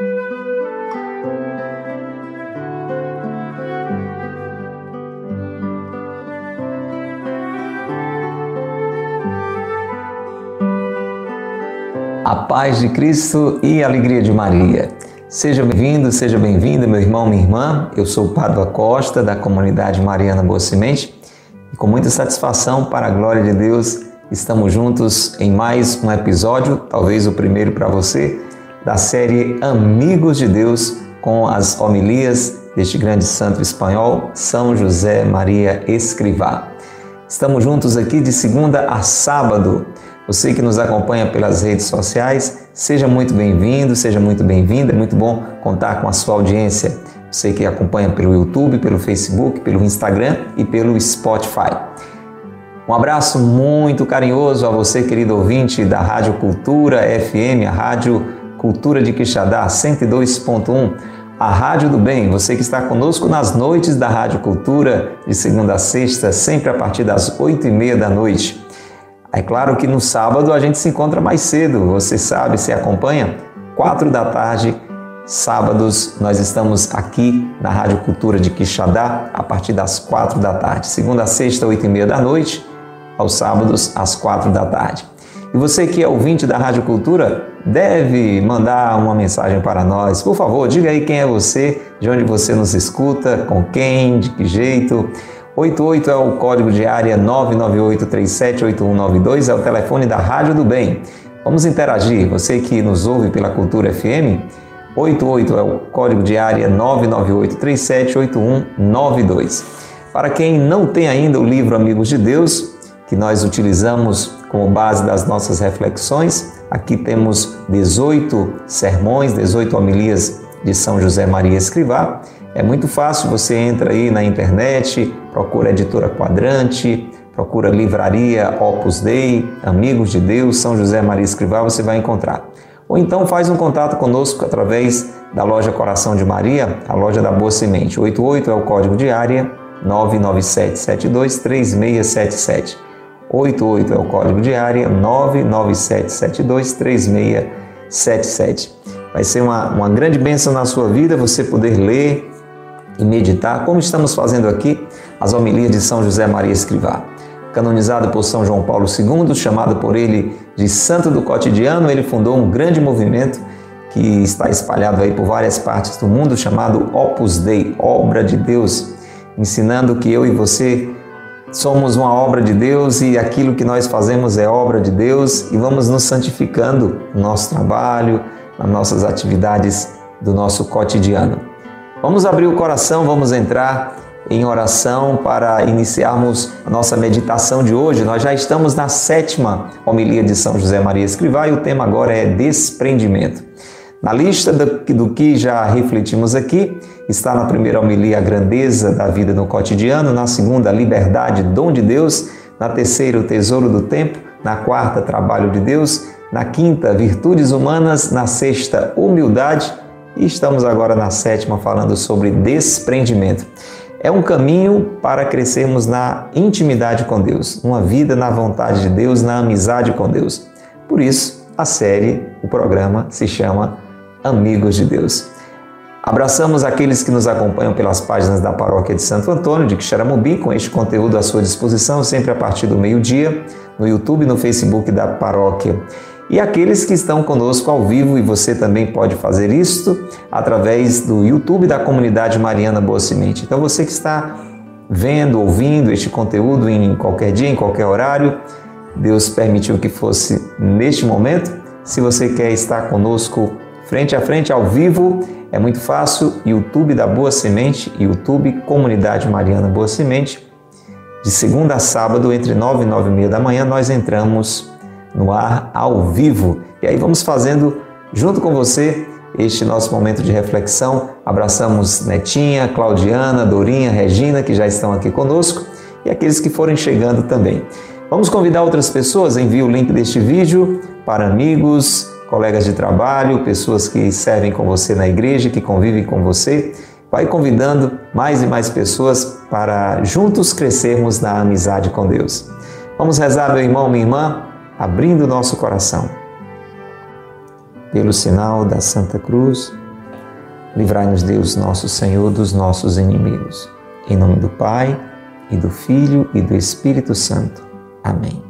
A paz de Cristo e a alegria de Maria. Seja bem-vindo, seja bem-vinda, meu irmão, minha irmã. Eu sou o Padre Costa, da comunidade Mariana Boa Semente, e com muita satisfação, para a glória de Deus, estamos juntos em mais um episódio, talvez o primeiro para você, da série Amigos de Deus, com as homilias deste grande santo espanhol, São José Maria Escrivá. Estamos juntos aqui de segunda a sábado você que nos acompanha pelas redes sociais, seja muito bem-vindo, seja muito bem-vinda. É muito bom contar com a sua audiência. Você que acompanha pelo YouTube, pelo Facebook, pelo Instagram e pelo Spotify. Um abraço muito carinhoso a você, querido ouvinte da Rádio Cultura FM, a Rádio Cultura de Quixadá 102.1, a Rádio do Bem. Você que está conosco nas noites da Rádio Cultura, de segunda a sexta, sempre a partir das oito e meia da noite. É claro que no sábado a gente se encontra mais cedo, você sabe, se acompanha, quatro da tarde, sábados, nós estamos aqui na Rádio Cultura de Quixadá a partir das quatro da tarde. Segunda a sexta, oito e meia da noite, aos sábados, às quatro da tarde. E você que é ouvinte da Rádio Cultura, deve mandar uma mensagem para nós. Por favor, diga aí quem é você, de onde você nos escuta, com quem, de que jeito. 88 é o código de área 998378192, é o telefone da Rádio do Bem. Vamos interagir. Você que nos ouve pela Cultura FM, 88 é o código de área 998378192. Para quem não tem ainda o livro Amigos de Deus, que nós utilizamos como base das nossas reflexões, aqui temos 18 sermões, 18 homilias de São José Maria Escrivá é muito fácil, você entra aí na internet, procura Editora Quadrante, procura Livraria Opus Dei, Amigos de Deus, São José Maria Escrivá, você vai encontrar. Ou então faz um contato conosco através da loja Coração de Maria, a loja da Boa Semente. 88 é o código de área 997723677. 88 é o código de área 997723677. Vai ser uma, uma grande bênção na sua vida você poder ler, e meditar, como estamos fazendo aqui, as homilias de São José Maria Escrivá. Canonizado por São João Paulo II, chamado por ele de Santo do Cotidiano, ele fundou um grande movimento que está espalhado aí por várias partes do mundo, chamado Opus Dei, Obra de Deus, ensinando que eu e você somos uma obra de Deus e aquilo que nós fazemos é obra de Deus e vamos nos santificando no nosso trabalho, nas nossas atividades do nosso cotidiano. Vamos abrir o coração, vamos entrar em oração para iniciarmos a nossa meditação de hoje. Nós já estamos na sétima homilia de São José Maria Escrivá e o tema agora é desprendimento. Na lista do que já refletimos aqui, está na primeira homilia a grandeza da vida no cotidiano, na segunda a liberdade, dom de Deus, na terceira o tesouro do tempo, na quarta trabalho de Deus, na quinta virtudes humanas, na sexta humildade e estamos agora na sétima falando sobre desprendimento. É um caminho para crescermos na intimidade com Deus, uma vida na vontade de Deus, na amizade com Deus. Por isso, a série, o programa se chama Amigos de Deus. Abraçamos aqueles que nos acompanham pelas páginas da Paróquia de Santo Antônio de Quixaramubim, com este conteúdo à sua disposição, sempre a partir do meio-dia, no YouTube e no Facebook da Paróquia e aqueles que estão conosco ao vivo, e você também pode fazer isto através do YouTube da comunidade Mariana Boa Semente. Então você que está vendo, ouvindo este conteúdo em qualquer dia, em qualquer horário, Deus permitiu que fosse neste momento. Se você quer estar conosco frente a frente, ao vivo, é muito fácil. YouTube da Boa Semente, YouTube Comunidade Mariana Boa Semente. De segunda a sábado, entre nove e nove e meia da manhã, nós entramos no ar ao vivo. E aí vamos fazendo junto com você este nosso momento de reflexão. Abraçamos Netinha, Claudiana, Dorinha, Regina, que já estão aqui conosco, e aqueles que forem chegando também. Vamos convidar outras pessoas, envie o link deste vídeo para amigos, colegas de trabalho, pessoas que servem com você na igreja, que convivem com você. Vai convidando mais e mais pessoas para juntos crescermos na amizade com Deus. Vamos rezar, meu irmão, minha irmã, abrindo nosso coração. Pelo sinal da Santa Cruz, Livrai-nos, Deus, nosso Senhor, dos nossos inimigos. Em nome do Pai, e do Filho e do Espírito Santo. Amém.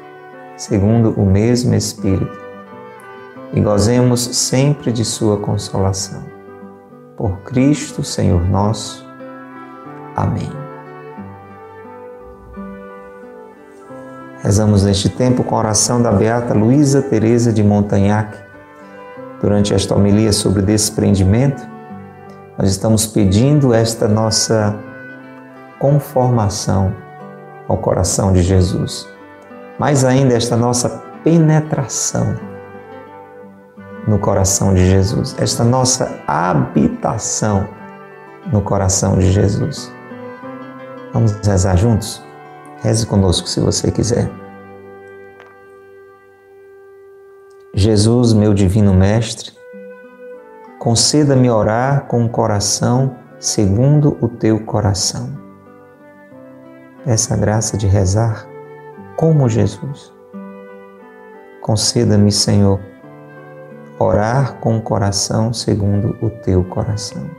segundo o mesmo Espírito e gozemos sempre de Sua consolação. Por Cristo, Senhor nosso. Amém. Rezamos neste tempo com a oração da Beata Luísa Teresa de Montagnac. Durante esta homilia sobre desprendimento, nós estamos pedindo esta nossa conformação ao coração de Jesus. Mais ainda, esta nossa penetração no coração de Jesus, esta nossa habitação no coração de Jesus. Vamos rezar juntos? Reze conosco se você quiser. Jesus, meu divino Mestre, conceda-me orar com o coração segundo o teu coração. Essa graça de rezar como Jesus. Conceda-me, Senhor, orar com o coração segundo o teu coração.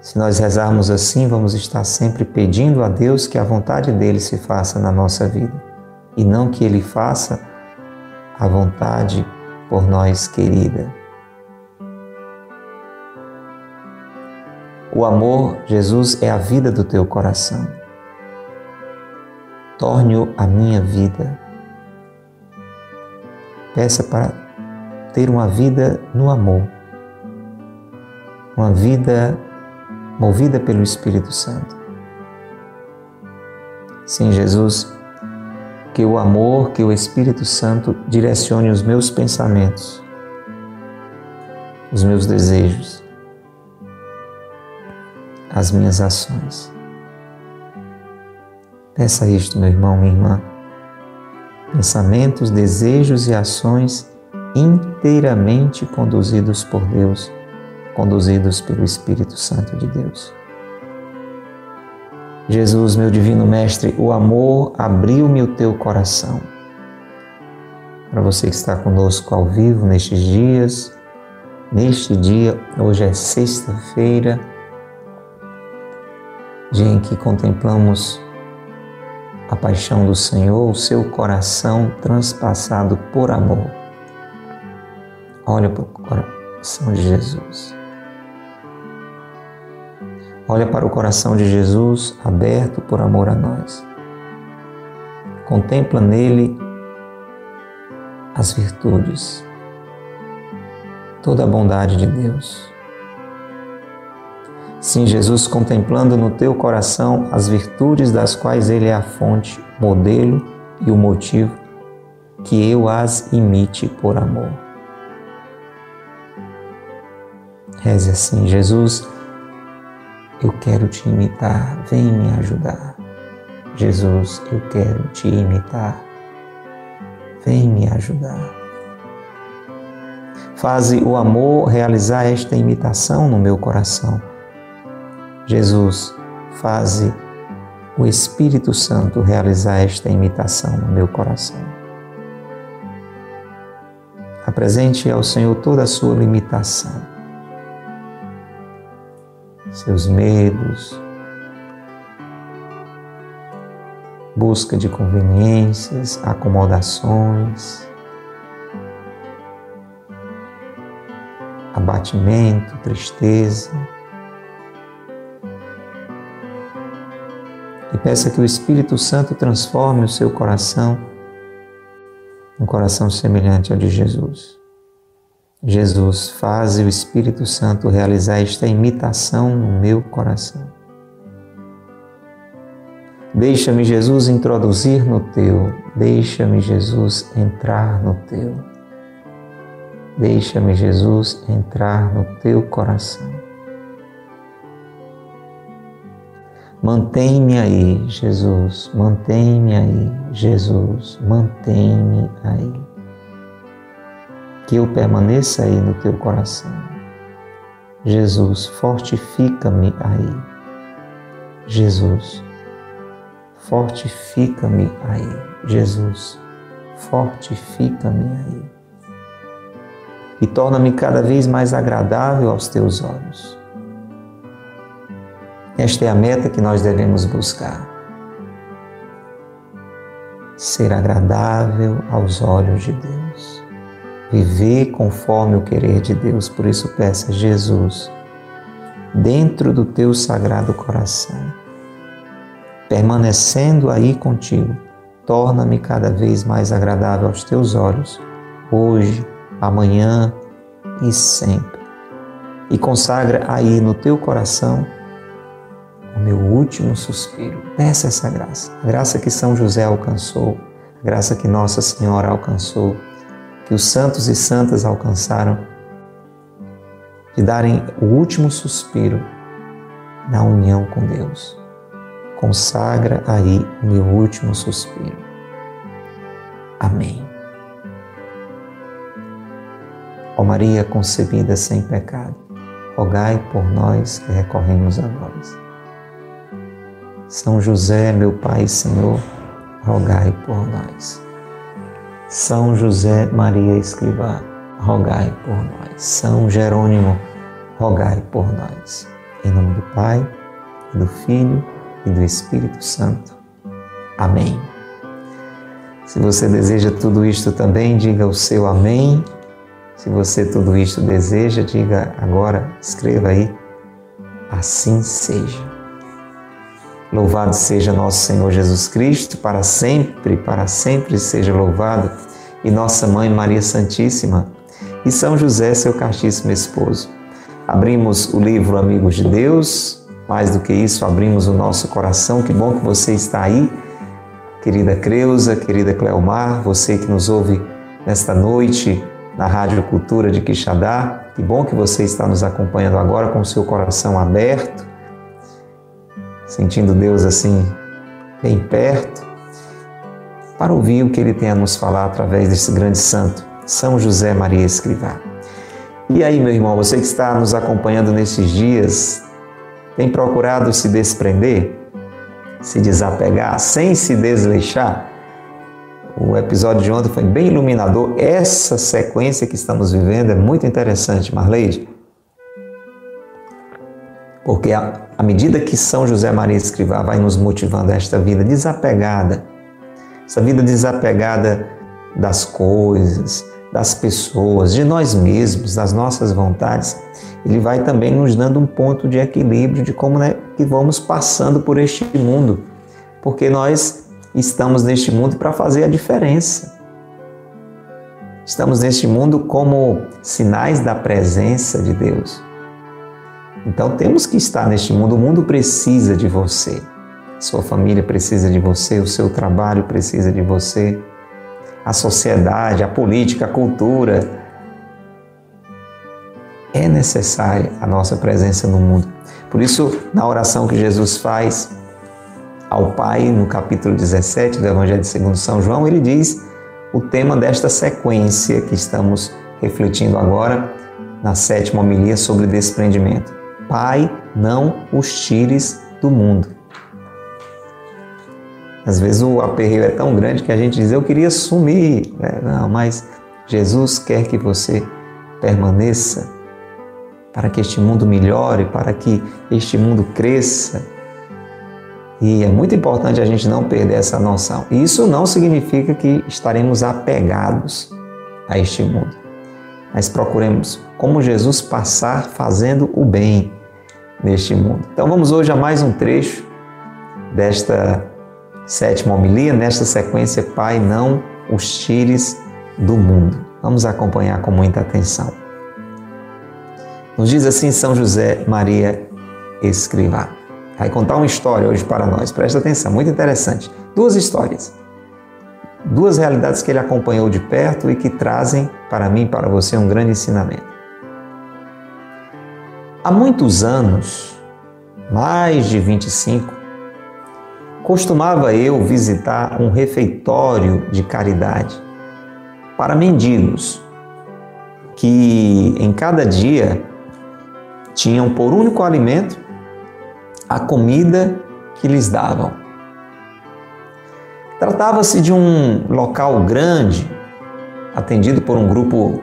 Se nós rezarmos assim, vamos estar sempre pedindo a Deus que a vontade dele se faça na nossa vida e não que ele faça a vontade por nós querida. O amor, Jesus, é a vida do teu coração. Torne-o a minha vida. Peça para ter uma vida no amor, uma vida movida pelo Espírito Santo. Sim, Jesus, que o amor, que o Espírito Santo direcione os meus pensamentos, os meus desejos, as minhas ações. Peça isto, meu irmão, minha irmã. Pensamentos, desejos e ações inteiramente conduzidos por Deus conduzidos pelo Espírito Santo de Deus. Jesus, meu divino Mestre, o amor abriu-me o teu coração. Para você que está conosco ao vivo nestes dias, neste dia, hoje é sexta-feira, dia em que contemplamos a paixão do Senhor, o seu coração transpassado por amor. Olha para o coração de Jesus. Olha para o coração de Jesus aberto por amor a nós. Contempla nele as virtudes, toda a bondade de Deus. Sim, Jesus, contemplando no teu coração as virtudes das quais Ele é a fonte, modelo e o motivo, que eu as imite por amor. Reze assim, Jesus eu quero te imitar, vem me ajudar. Jesus, eu quero te imitar, vem me ajudar. Faze o amor realizar esta imitação no meu coração. Jesus, faze o Espírito Santo realizar esta imitação no meu coração. Apresente ao Senhor toda a sua limitação seus medos, busca de conveniências, acomodações, abatimento, tristeza. Peça que o Espírito Santo transforme o seu coração um coração semelhante ao de Jesus. Jesus, faz o Espírito Santo realizar esta imitação no meu coração. Deixa-me, Jesus, introduzir no teu, Deixa-me, Jesus, entrar no teu. Deixa-me, Jesus, entrar no teu coração. Mantém-me aí, Jesus, mantém-me aí, Jesus, mantém-me aí. Que eu permaneça aí no teu coração. Jesus, fortifica-me aí. Jesus, fortifica-me aí. Jesus, fortifica-me aí. E torna-me cada vez mais agradável aos teus olhos. Esta é a meta que nós devemos buscar. Ser agradável aos olhos de Deus. Viver conforme o querer de Deus. Por isso, peça, Jesus, dentro do teu sagrado coração, permanecendo aí contigo, torna-me cada vez mais agradável aos teus olhos, hoje, amanhã e sempre. E consagra aí no teu coração o meu último suspiro. Peça essa graça, a graça que São José alcançou, a graça que Nossa Senhora alcançou, que os santos e santas alcançaram, de darem o último suspiro na união com Deus. Consagra aí o meu último suspiro. Amém. Ó Maria concebida sem pecado, rogai por nós que recorremos a vós. São José, meu Pai e Senhor, rogai por nós. São José Maria Escrivá, rogai por nós. São Jerônimo, rogai por nós. Em nome do Pai, e do Filho e do Espírito Santo. Amém. Se você deseja tudo isto também, diga o seu amém. Se você tudo isto deseja, diga agora, escreva aí, assim seja. Louvado seja nosso Senhor Jesus Cristo, para sempre, para sempre seja louvado, e nossa Mãe Maria Santíssima, e São José, seu castíssimo esposo. Abrimos o livro Amigos de Deus, mais do que isso, abrimos o nosso coração. Que bom que você está aí, querida Creuza, querida Cleomar, você que nos ouve nesta noite na Rádio Cultura de Quixadá. Que bom que você está nos acompanhando agora com o seu coração aberto sentindo Deus assim bem perto, para ouvir o que Ele tem a nos falar através desse grande santo, São José Maria Escrivá. E aí, meu irmão, você que está nos acompanhando nesses dias, tem procurado se desprender, se desapegar, sem se desleixar? O episódio de ontem foi bem iluminador. Essa sequência que estamos vivendo é muito interessante, Marleide. Porque à medida que São José Maria Escrivá vai nos motivando a esta vida desapegada, essa vida desapegada das coisas, das pessoas, de nós mesmos, das nossas vontades, ele vai também nos dando um ponto de equilíbrio de como né, que vamos passando por este mundo, porque nós estamos neste mundo para fazer a diferença. Estamos neste mundo como sinais da presença de Deus. Então temos que estar neste mundo. O mundo precisa de você. Sua família precisa de você, o seu trabalho precisa de você, a sociedade, a política, a cultura. É necessária a nossa presença no mundo. Por isso, na oração que Jesus faz ao Pai, no capítulo 17 do Evangelho segundo São João, ele diz o tema desta sequência que estamos refletindo agora na sétima homilia sobre desprendimento. Pai, não os tires do mundo. Às vezes o aperreio é tão grande que a gente diz, eu queria sumir. É, não, mas Jesus quer que você permaneça para que este mundo melhore, para que este mundo cresça. E é muito importante a gente não perder essa noção. Isso não significa que estaremos apegados a este mundo. Mas procuremos, como Jesus, passar fazendo o bem, neste mundo. Então vamos hoje a mais um trecho desta sétima homilia, nesta sequência, Pai, não os tires do mundo. Vamos acompanhar com muita atenção. Nos diz assim São José Maria Escrivá. Vai contar uma história hoje para nós. Presta atenção, muito interessante. Duas histórias. Duas realidades que ele acompanhou de perto e que trazem para mim para você um grande ensinamento. Há muitos anos, mais de 25, costumava eu visitar um refeitório de caridade para mendigos que em cada dia tinham por único alimento a comida que lhes davam. Tratava-se de um local grande, atendido por um grupo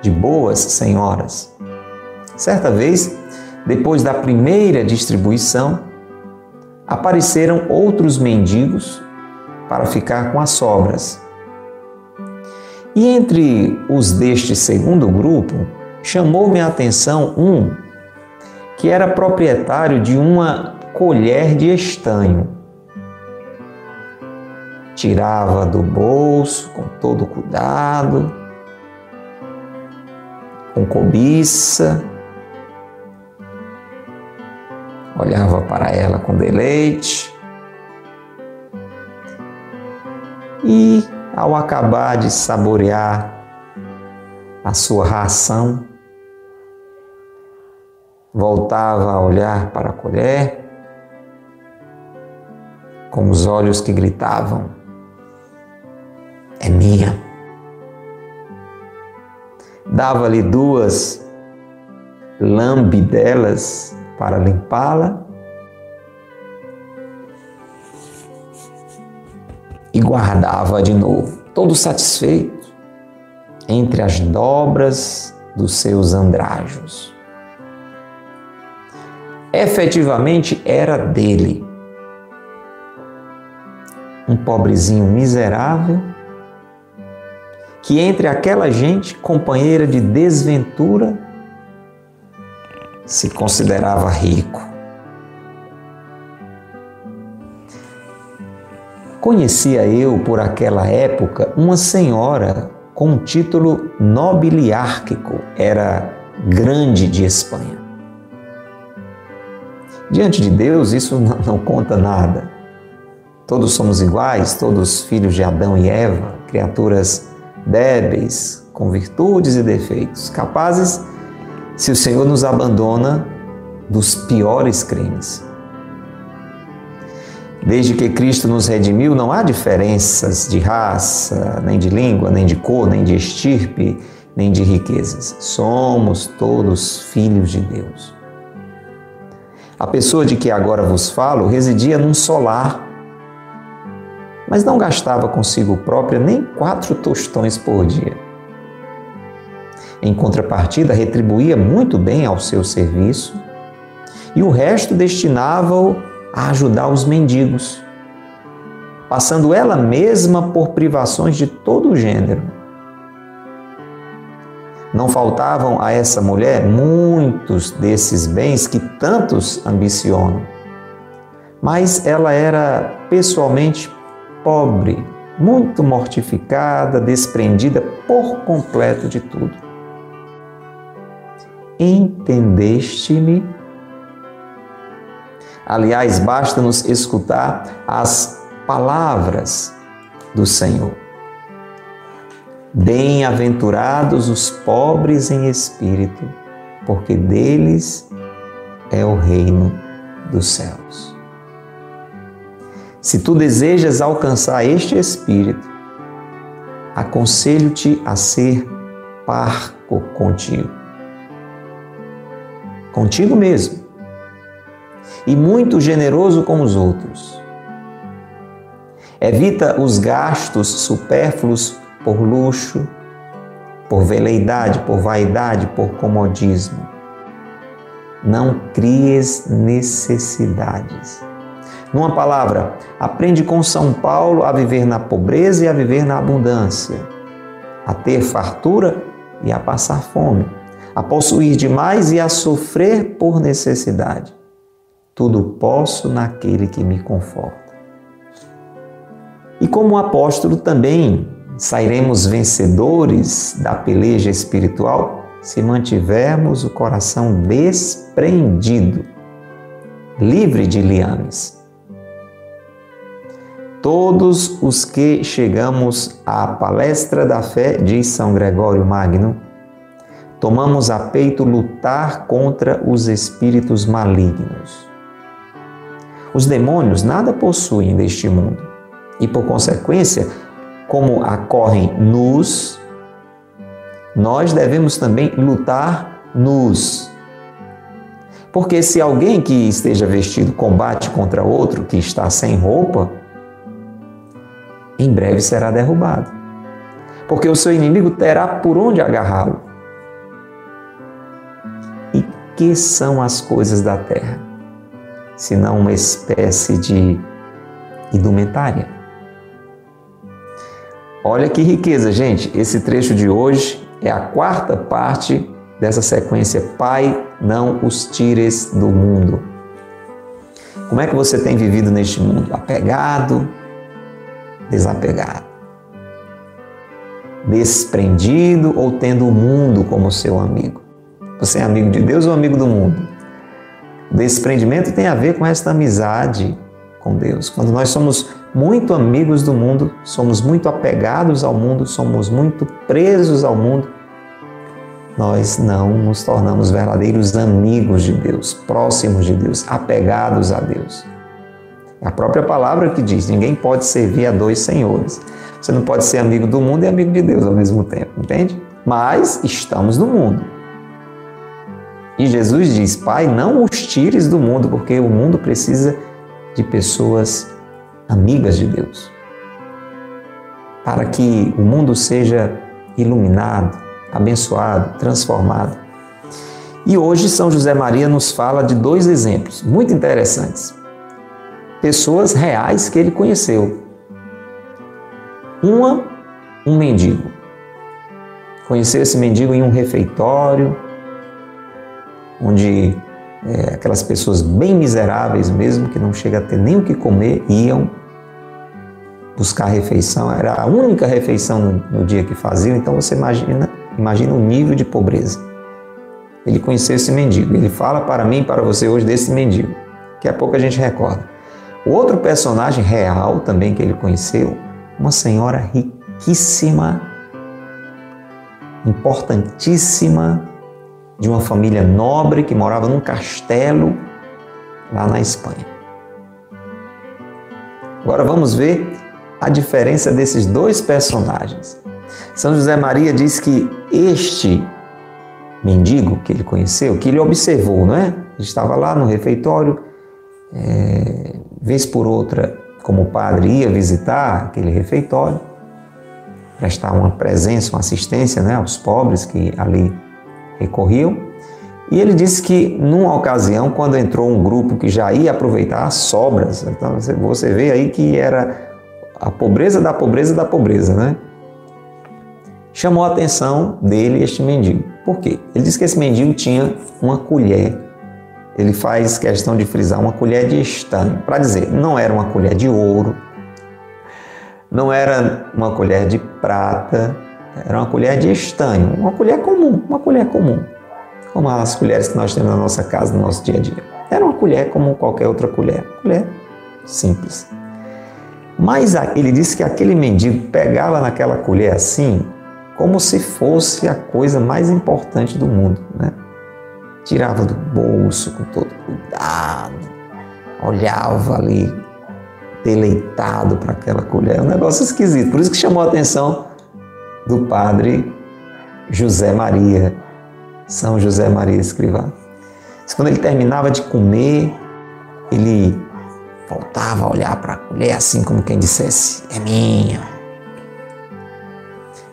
de boas senhoras. Certa vez, depois da primeira distribuição, apareceram outros mendigos para ficar com as sobras. E entre os deste segundo grupo, chamou-me a atenção um que era proprietário de uma colher de estanho tirava do bolso com todo cuidado, com cobiça, olhava para ela com deleite. E, ao acabar de saborear a sua ração, voltava a olhar para a colher com os olhos que gritavam: é minha. Dava-lhe duas lambidelas para limpá-la e guardava de novo, todo satisfeito, entre as dobras dos seus andrajos. Efetivamente era dele, um pobrezinho miserável que entre aquela gente companheira de desventura se considerava rico. Conhecia eu por aquela época uma senhora com um título nobiliárquico, era grande de Espanha. Diante de Deus, isso não conta nada. Todos somos iguais, todos filhos de Adão e Eva, criaturas débeis, com virtudes e defeitos, capazes, se o Senhor nos abandona, dos piores crimes. Desde que Cristo nos redimiu, não há diferenças de raça, nem de língua, nem de cor, nem de estirpe, nem de riquezas. Somos todos filhos de Deus. A pessoa de que agora vos falo residia num solar mas não gastava consigo própria nem quatro tostões por dia. Em contrapartida, retribuía muito bem ao seu serviço e o resto destinava-o a ajudar os mendigos, passando ela mesma por privações de todo o gênero. Não faltavam a essa mulher muitos desses bens que tantos ambicionam, mas ela era pessoalmente pobre, muito mortificada, desprendida por completo de tudo. Entendeste-me? Aliás, basta-nos escutar as palavras do Senhor. Bem-aventurados os pobres em espírito, porque deles é o reino dos céus. Se tu desejas alcançar este espírito, aconselho-te a ser parco contigo. Contigo mesmo. E muito generoso com os outros. Evita os gastos supérfluos por luxo, por veleidade, por vaidade, por comodismo. Não cries necessidades numa palavra, aprende com São Paulo a viver na pobreza e a viver na abundância, a ter fartura e a passar fome, a possuir demais e a sofrer por necessidade. Tudo posso naquele que me conforta. E como apóstolo também sairemos vencedores da peleja espiritual se mantivermos o coração desprendido, livre de liames Todos os que chegamos à palestra da fé, diz São Gregório Magno, tomamos a peito lutar contra os espíritos malignos. Os demônios nada possuem deste mundo e, por consequência, como acorrem nus, nós devemos também lutar nus. Porque se alguém que esteja vestido combate contra outro que está sem roupa, em breve será derrubado. Porque o seu inimigo terá por onde agarrá-lo. E que são as coisas da terra? Senão uma espécie de indumentária. Olha que riqueza, gente. Esse trecho de hoje é a quarta parte dessa sequência. Pai, não os tires do mundo. Como é que você tem vivido neste mundo? Apegado, desapegado, desprendido ou tendo o mundo como seu amigo. Você é amigo de Deus ou amigo do mundo? Desprendimento tem a ver com esta amizade com Deus. Quando nós somos muito amigos do mundo, somos muito apegados ao mundo, somos muito presos ao mundo, nós não nos tornamos verdadeiros amigos de Deus, próximos de Deus, apegados a Deus. A própria palavra que diz: ninguém pode servir a dois senhores. Você não pode ser amigo do mundo e amigo de Deus ao mesmo tempo, entende? Mas estamos no mundo. E Jesus diz: Pai, não os tires do mundo, porque o mundo precisa de pessoas amigas de Deus. Para que o mundo seja iluminado, abençoado, transformado. E hoje São José Maria nos fala de dois exemplos muito interessantes pessoas reais que ele conheceu. Uma, um mendigo. Conheceu esse mendigo em um refeitório, onde é, aquelas pessoas bem miseráveis mesmo, que não chega a ter nem o que comer, iam buscar refeição. Era a única refeição no, no dia que faziam, então você imagina, imagina o nível de pobreza. Ele conheceu esse mendigo. Ele fala para mim para você hoje desse mendigo. Daqui a pouco a gente recorda. Outro personagem real também que ele conheceu, uma senhora riquíssima, importantíssima, de uma família nobre que morava num castelo lá na Espanha. Agora vamos ver a diferença desses dois personagens. São José Maria diz que este mendigo que ele conheceu, que ele observou, não é? Ele estava lá no refeitório, é, vez por outra, como padre, ia visitar aquele refeitório, prestar uma presença, uma assistência né, aos pobres que ali recorriam. E ele disse que, numa ocasião, quando entrou um grupo que já ia aproveitar as sobras, então você vê aí que era a pobreza da pobreza da pobreza, né? Chamou a atenção dele este mendigo. Por quê? Ele disse que esse mendigo tinha uma colher ele faz questão de frisar uma colher de estanho, para dizer, não era uma colher de ouro, não era uma colher de prata, era uma colher de estanho, uma colher comum, uma colher comum, como as colheres que nós temos na nossa casa, no nosso dia a dia. Era uma colher como qualquer outra colher, colher simples. Mas ele disse que aquele mendigo pegava naquela colher assim, como se fosse a coisa mais importante do mundo, né? Tirava do bolso com todo cuidado, olhava ali deleitado para aquela colher. É um negócio esquisito. Por isso que chamou a atenção do padre José Maria, São José Maria Escrivá. Quando ele terminava de comer, ele voltava a olhar para a colher assim como quem dissesse: É minha.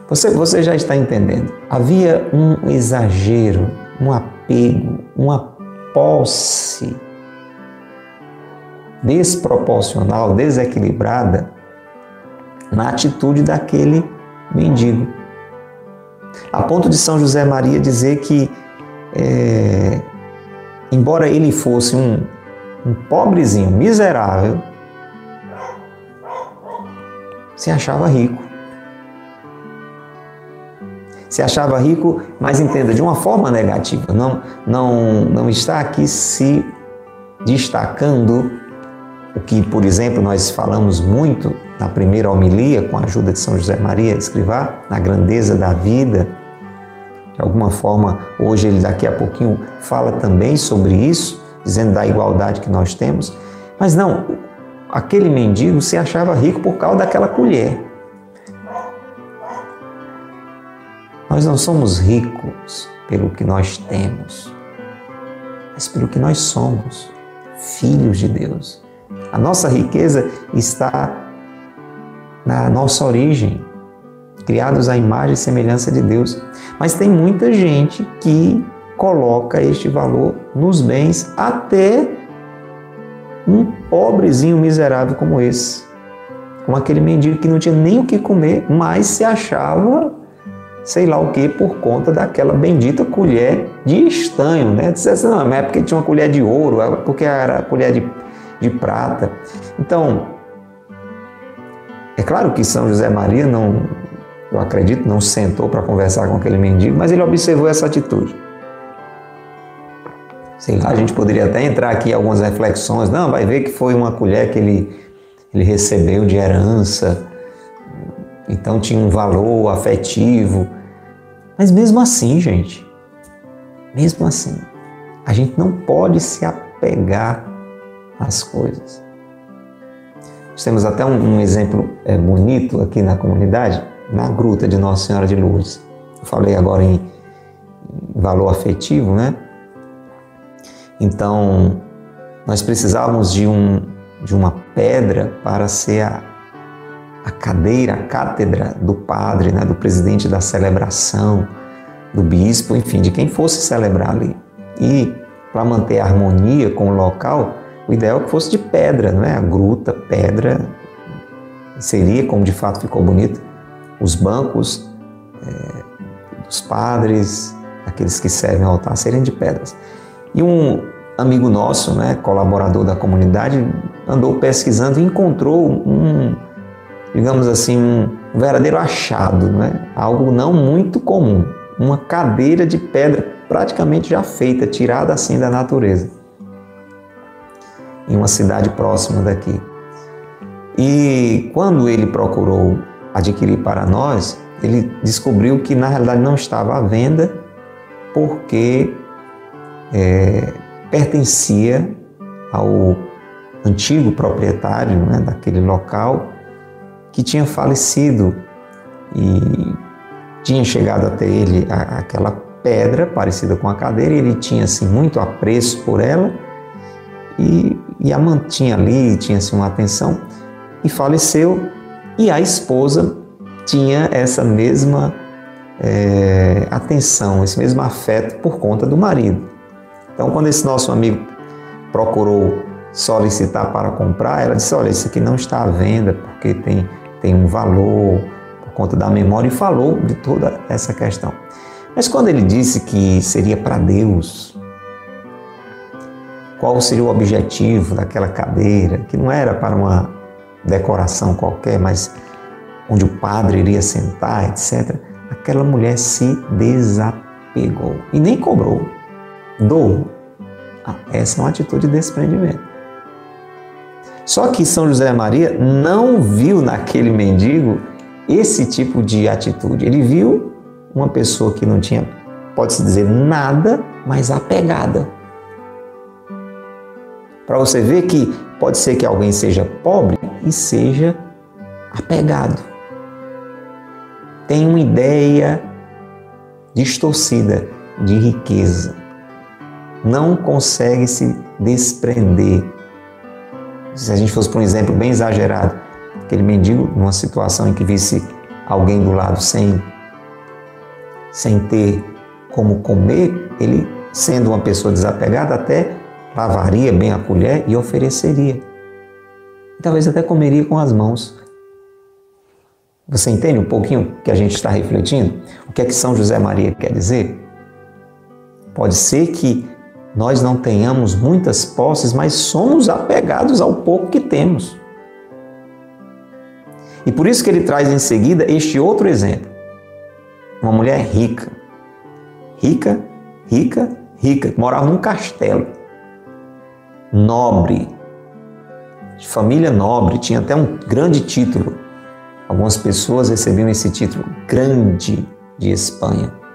Você, você já está entendendo. Havia um exagero, um apego, uma posse desproporcional, desequilibrada na atitude daquele mendigo. A ponto de São José Maria dizer que, é, embora ele fosse um, um pobrezinho, miserável, se achava rico se achava rico, mas entenda, de uma forma negativa. Não, não, não está aqui se destacando o que, por exemplo, nós falamos muito na primeira homilia, com a ajuda de São José Maria Escrivá, na grandeza da vida. De alguma forma, hoje ele daqui a pouquinho fala também sobre isso, dizendo da igualdade que nós temos. Mas não, aquele mendigo se achava rico por causa daquela colher. Nós não somos ricos pelo que nós temos, mas pelo que nós somos, filhos de Deus. A nossa riqueza está na nossa origem, criados à imagem e semelhança de Deus. Mas tem muita gente que coloca este valor nos bens, até um pobrezinho miserável como esse, como aquele mendigo que não tinha nem o que comer, mas se achava sei lá o que por conta daquela bendita colher de estanho, né? Disse assim, não, é porque tinha uma colher de ouro, é porque era colher de, de prata. Então, é claro que São José Maria não, eu acredito, não sentou para conversar com aquele mendigo, mas ele observou essa atitude. Sei lá, a gente poderia até entrar aqui em algumas reflexões. Não, vai ver que foi uma colher que ele, ele recebeu de herança, então tinha um valor afetivo. Mas mesmo assim, gente, mesmo assim, a gente não pode se apegar às coisas. Nós temos até um, um exemplo é, bonito aqui na comunidade, na gruta de Nossa Senhora de Lourdes. Eu falei agora em, em valor afetivo, né? Então, nós precisávamos de, um, de uma pedra para ser a, a cadeira, a cátedra do padre, né, do presidente da celebração, do bispo, enfim, de quem fosse celebrar ali. E para manter a harmonia com o local, o ideal é que fosse de pedra, não é? A gruta, pedra, seria, como de fato ficou bonito, os bancos é, dos padres, aqueles que servem ao altar, seriam de pedras. E um amigo nosso, né, colaborador da comunidade, andou pesquisando e encontrou um, digamos assim, um verdadeiro achado, né? algo não muito comum, uma cadeira de pedra praticamente já feita, tirada assim da natureza, em uma cidade próxima daqui. E quando ele procurou adquirir para nós, ele descobriu que na realidade não estava à venda porque é, pertencia ao antigo proprietário né, daquele local que tinha falecido e tinha chegado até ele aquela pedra parecida com a cadeira e ele tinha assim muito apreço por ela e, e a mantinha ali, tinha assim uma atenção e faleceu e a esposa tinha essa mesma é, atenção, esse mesmo afeto por conta do marido. Então, quando esse nosso amigo procurou solicitar para comprar, ela disse: Olha, isso aqui não está à venda porque tem tem um valor por conta da memória e falou de toda essa questão. Mas quando ele disse que seria para Deus, qual seria o objetivo daquela cadeira, que não era para uma decoração qualquer, mas onde o padre iria sentar, etc. Aquela mulher se desapegou e nem cobrou, doou. Ah, essa é uma atitude de desprendimento. Só que São José Maria não viu naquele mendigo esse tipo de atitude. Ele viu uma pessoa que não tinha, pode-se dizer, nada, mas apegada. Para você ver que pode ser que alguém seja pobre e seja apegado. Tem uma ideia distorcida de riqueza. Não consegue se desprender se a gente fosse por um exemplo bem exagerado, aquele mendigo numa situação em que visse alguém do lado sem, sem ter como comer, ele, sendo uma pessoa desapegada, até lavaria bem a colher e ofereceria. E talvez até comeria com as mãos. Você entende um pouquinho que a gente está refletindo? O que é que São José Maria quer dizer? Pode ser que nós não tenhamos muitas posses, mas somos apegados ao pouco que temos. E por isso que ele traz em seguida este outro exemplo. Uma mulher rica. Rica, rica, rica, que morava num castelo. Nobre. de família nobre, tinha até um grande título. Algumas pessoas recebiam esse título, Grande de Espanha.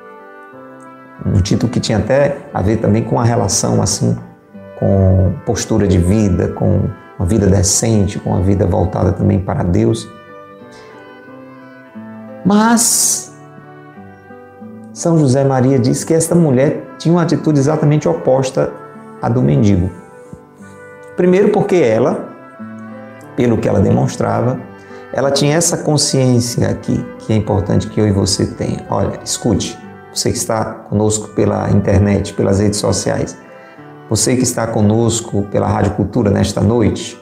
Um título que tinha até a ver também com a relação assim com postura de vida, com uma vida decente, com uma vida voltada também para Deus. Mas São José Maria diz que esta mulher tinha uma atitude exatamente oposta à do mendigo. Primeiro, porque ela, pelo que ela demonstrava, ela tinha essa consciência aqui, que é importante que eu e você tenha. Olha, escute, você que está conosco pela internet, pelas redes sociais, você que está conosco pela Rádio Cultura nesta noite,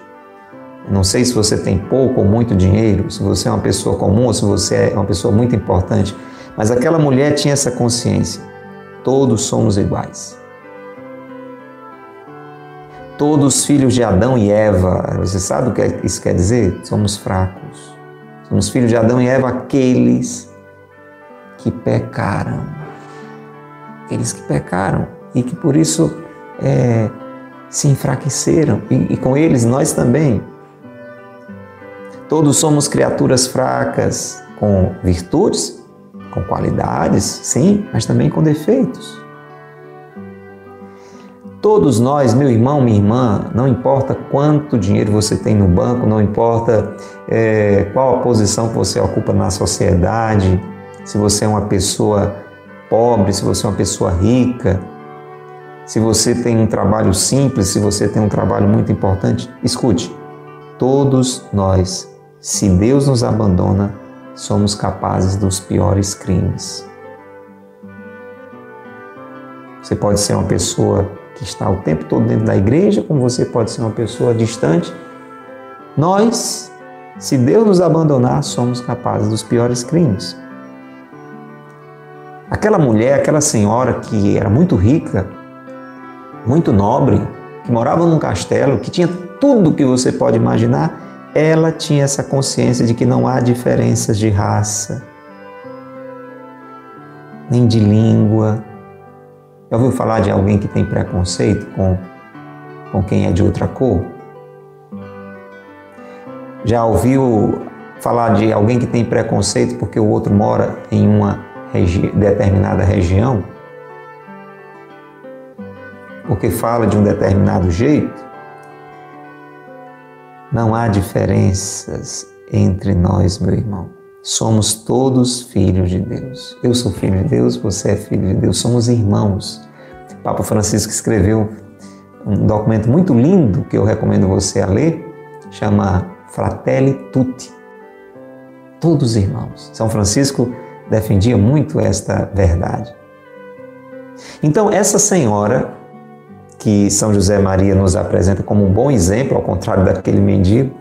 não sei se você tem pouco ou muito dinheiro, se você é uma pessoa comum ou se você é uma pessoa muito importante, mas aquela mulher tinha essa consciência. Todos somos iguais. Todos filhos de Adão e Eva. Você sabe o que isso quer dizer? Somos fracos. Somos filhos de Adão e Eva, aqueles que pecaram. Aqueles que pecaram e que por isso é, se enfraqueceram. E, e com eles nós também. Todos somos criaturas fracas, com virtudes, com qualidades, sim, mas também com defeitos. Todos nós, meu irmão, minha irmã, não importa quanto dinheiro você tem no banco, não importa é, qual a posição que você ocupa na sociedade, se você é uma pessoa pobre, se você é uma pessoa rica, se você tem um trabalho simples, se você tem um trabalho muito importante, escute, todos nós se Deus nos abandona, somos capazes dos piores crimes. Você pode ser uma pessoa que está o tempo todo dentro da igreja, como você pode ser uma pessoa distante. Nós, se Deus nos abandonar, somos capazes dos piores crimes. Aquela mulher, aquela senhora que era muito rica, muito nobre, que morava num castelo, que tinha tudo que você pode imaginar, ela tinha essa consciência de que não há diferenças de raça, nem de língua. Já ouviu falar de alguém que tem preconceito com, com quem é de outra cor? Já ouviu falar de alguém que tem preconceito porque o outro mora em uma regi determinada região? Porque fala de um determinado jeito? Não há diferenças entre nós, meu irmão. Somos todos filhos de Deus. Eu sou filho de Deus, você é filho de Deus, somos irmãos. O Papa Francisco escreveu um documento muito lindo que eu recomendo você a ler, chama Fratelli Tutti. Todos irmãos. São Francisco defendia muito esta verdade. Então, essa senhora que São José Maria nos apresenta como um bom exemplo, ao contrário daquele mendigo,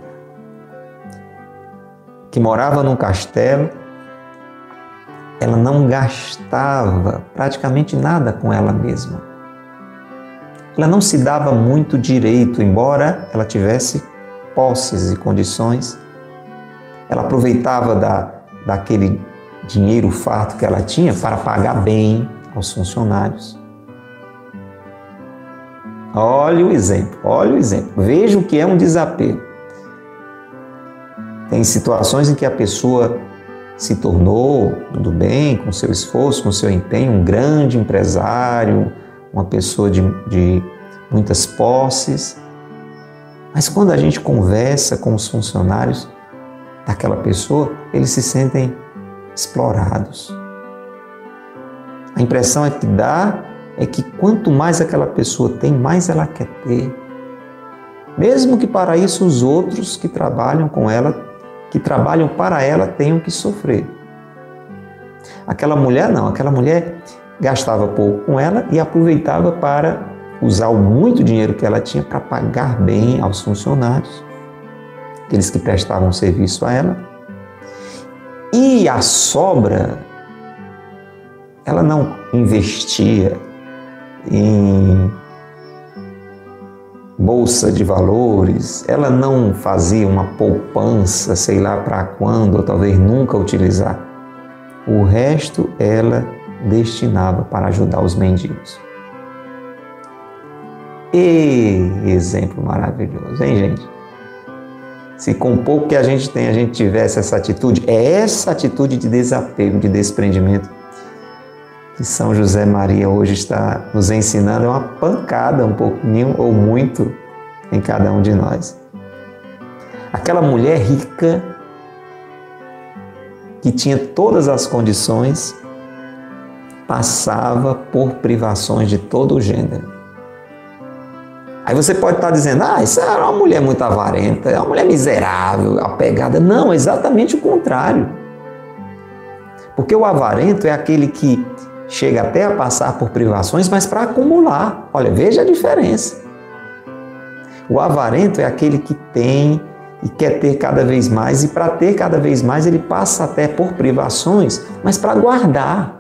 que morava num castelo, ela não gastava praticamente nada com ela mesma. Ela não se dava muito direito, embora ela tivesse posses e condições. Ela aproveitava da, daquele dinheiro farto que ela tinha para pagar bem aos funcionários. Olha o exemplo, olha o exemplo. Veja o que é um desapego. Tem situações em que a pessoa se tornou, tudo bem, com seu esforço, com seu empenho, um grande empresário, uma pessoa de, de muitas posses. Mas quando a gente conversa com os funcionários daquela pessoa, eles se sentem explorados. A impressão é que dá é que quanto mais aquela pessoa tem, mais ela quer ter. Mesmo que para isso os outros que trabalham com ela, que trabalham para ela, tenham que sofrer. Aquela mulher não, aquela mulher gastava pouco com ela e aproveitava para usar o muito dinheiro que ela tinha para pagar bem aos funcionários, aqueles que prestavam serviço a ela. E a sobra, ela não investia, em bolsa de valores, ela não fazia uma poupança, sei lá para quando, ou talvez nunca utilizar. O resto ela destinava para ajudar os mendigos. E exemplo maravilhoso, hein, gente? Se com pouco que a gente tem a gente tivesse essa atitude, é essa atitude de desapego, de desprendimento que São José Maria hoje está nos ensinando, é uma pancada um pouquinho ou muito em cada um de nós. Aquela mulher rica que tinha todas as condições passava por privações de todo o gênero. Aí você pode estar dizendo, ah, isso é uma mulher muito avarenta, é uma mulher miserável, apegada. Não, exatamente o contrário. Porque o avarento é aquele que chega até a passar por privações, mas para acumular. Olha, veja a diferença. O avarento é aquele que tem e quer ter cada vez mais, e para ter cada vez mais ele passa até por privações, mas para guardar.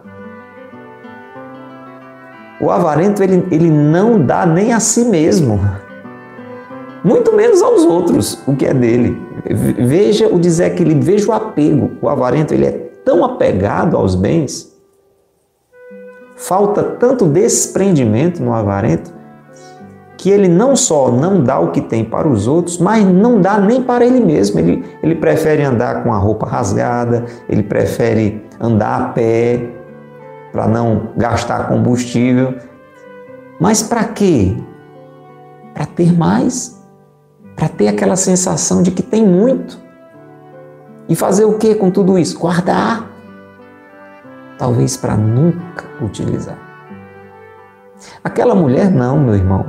O avarento ele, ele não dá nem a si mesmo, muito menos aos outros o que é dele. Veja o desequilíbrio, veja o apego. O avarento ele é tão apegado aos bens, falta tanto desprendimento no avarento, que ele não só não dá o que tem para os outros, mas não dá nem para ele mesmo. Ele, ele prefere andar com a roupa rasgada, ele prefere andar a pé, para não gastar combustível. Mas para quê? Para ter mais, para ter aquela sensação de que tem muito. E fazer o que com tudo isso? Guardar. Talvez para nunca utilizar. Aquela mulher não, meu irmão.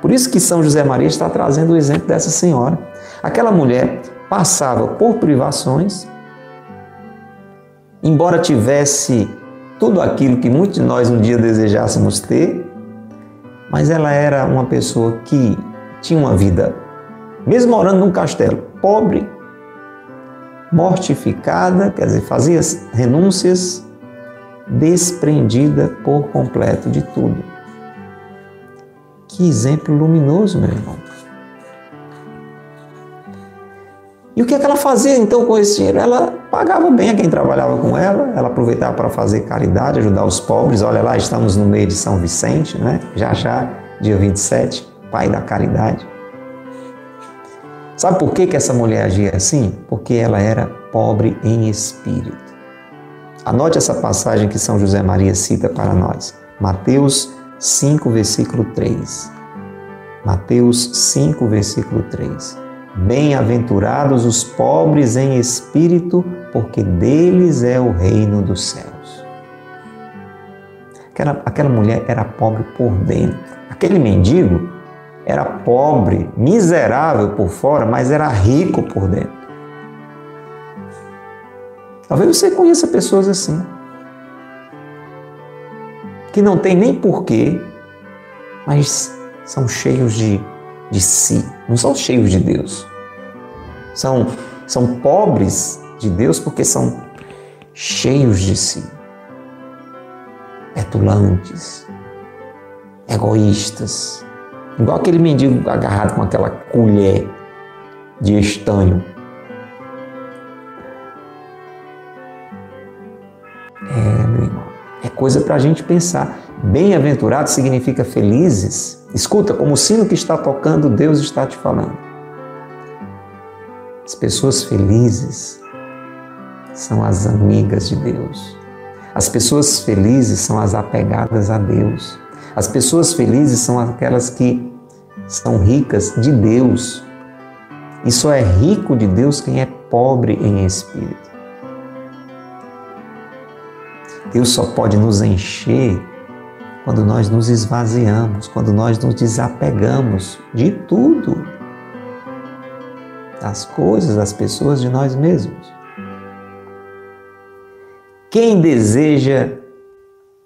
Por isso que São José Maria está trazendo o exemplo dessa senhora. Aquela mulher passava por privações, embora tivesse tudo aquilo que muitos de nós um dia desejássemos ter, mas ela era uma pessoa que tinha uma vida, mesmo morando num castelo, pobre, mortificada, quer dizer, fazia renúncias, desprendida por completo de tudo. Que exemplo luminoso, meu irmão. E o que, é que ela fazia então com esse dinheiro? Ela pagava bem a quem trabalhava com ela, ela aproveitava para fazer caridade, ajudar os pobres. Olha lá, estamos no meio de São Vicente, né? já já, dia 27, Pai da Caridade. Sabe por que, que essa mulher agia assim? Porque ela era pobre em espírito. Anote essa passagem que São José Maria cita para nós. Mateus 5, versículo 3. Mateus 5, versículo 3. Bem-aventurados os pobres em espírito, porque deles é o reino dos céus. Aquela, aquela mulher era pobre por dentro. Aquele mendigo era pobre, miserável por fora, mas era rico por dentro. Talvez você conheça pessoas assim, que não tem nem porquê, mas são cheios de de si, não são cheios de Deus. São, são pobres de Deus porque são cheios de si, petulantes, egoístas, igual aquele mendigo agarrado com aquela colher de estanho. É, meu irmão, é coisa para a gente pensar. Bem-aventurado significa felizes Escuta, como o sino que está tocando, Deus está te falando. As pessoas felizes são as amigas de Deus. As pessoas felizes são as apegadas a Deus. As pessoas felizes são aquelas que são ricas de Deus. E só é rico de Deus quem é pobre em espírito. Deus só pode nos encher quando nós nos esvaziamos, quando nós nos desapegamos de tudo, das coisas, das pessoas, de nós mesmos. Quem deseja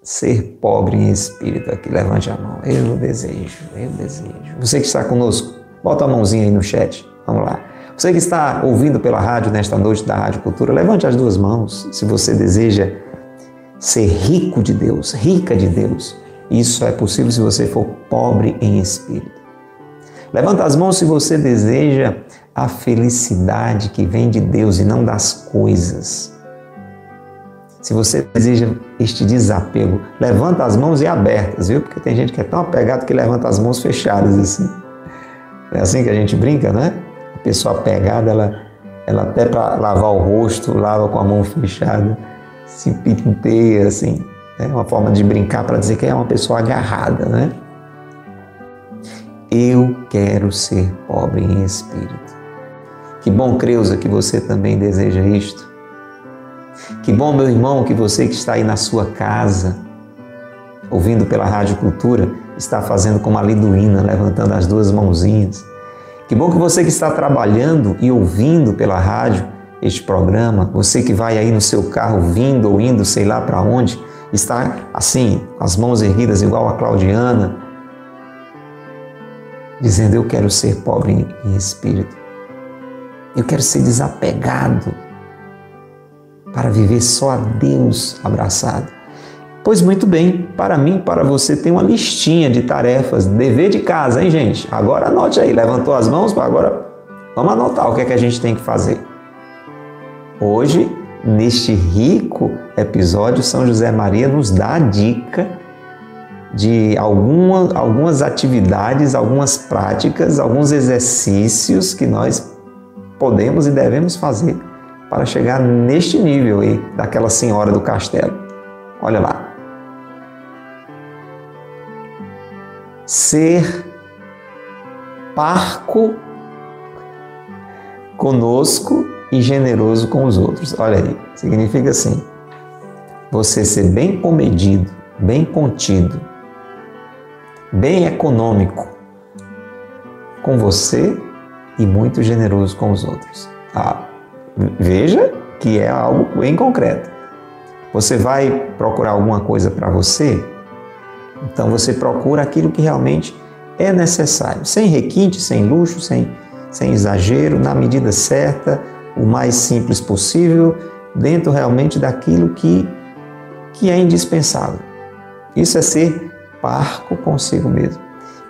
ser pobre em espírito aqui, levante a mão. Eu desejo, eu desejo. Você que está conosco, bota a mãozinha aí no chat. Vamos lá. Você que está ouvindo pela rádio nesta noite da Rádio Cultura, levante as duas mãos se você deseja ser rico de Deus, rica de Deus. Isso é possível se você for pobre em espírito. Levanta as mãos se você deseja a felicidade que vem de Deus e não das coisas. Se você deseja este desapego, levanta as mãos e abertas, viu? Porque tem gente que é tão apegado que levanta as mãos fechadas assim. É assim que a gente brinca, né? A pessoa pegada, ela, ela até para lavar o rosto, lava com a mão fechada, se pinteia assim. É uma forma de brincar para dizer que é uma pessoa agarrada, né? Eu quero ser pobre em espírito. Que bom, Creuza, que você também deseja isto. Que bom, meu irmão, que você que está aí na sua casa, ouvindo pela Rádio Cultura, está fazendo como a Liduína, levantando as duas mãozinhas. Que bom que você que está trabalhando e ouvindo pela rádio este programa, você que vai aí no seu carro vindo ou indo, sei lá para onde, está assim, as mãos erguidas igual a Claudiana, dizendo: Eu quero ser pobre em espírito. Eu quero ser desapegado para viver só a Deus abraçado. Pois muito bem, para mim, para você, tem uma listinha de tarefas, dever de casa, hein, gente? Agora anote aí, levantou as mãos, agora vamos anotar o que é que a gente tem que fazer. Hoje, neste rico episódio, São José Maria nos dá a dica de alguma, algumas atividades, algumas práticas, alguns exercícios que nós podemos e devemos fazer para chegar neste nível aí daquela senhora do castelo. Olha lá. Ser parco conosco e generoso com os outros. Olha aí, significa assim: você ser bem comedido, bem contido, bem econômico com você e muito generoso com os outros. Ah, veja que é algo bem concreto. Você vai procurar alguma coisa para você, então você procura aquilo que realmente é necessário, sem requinte, sem luxo, sem, sem exagero, na medida certa, o mais simples possível, dentro realmente daquilo que, que é indispensável. Isso é ser parco consigo mesmo.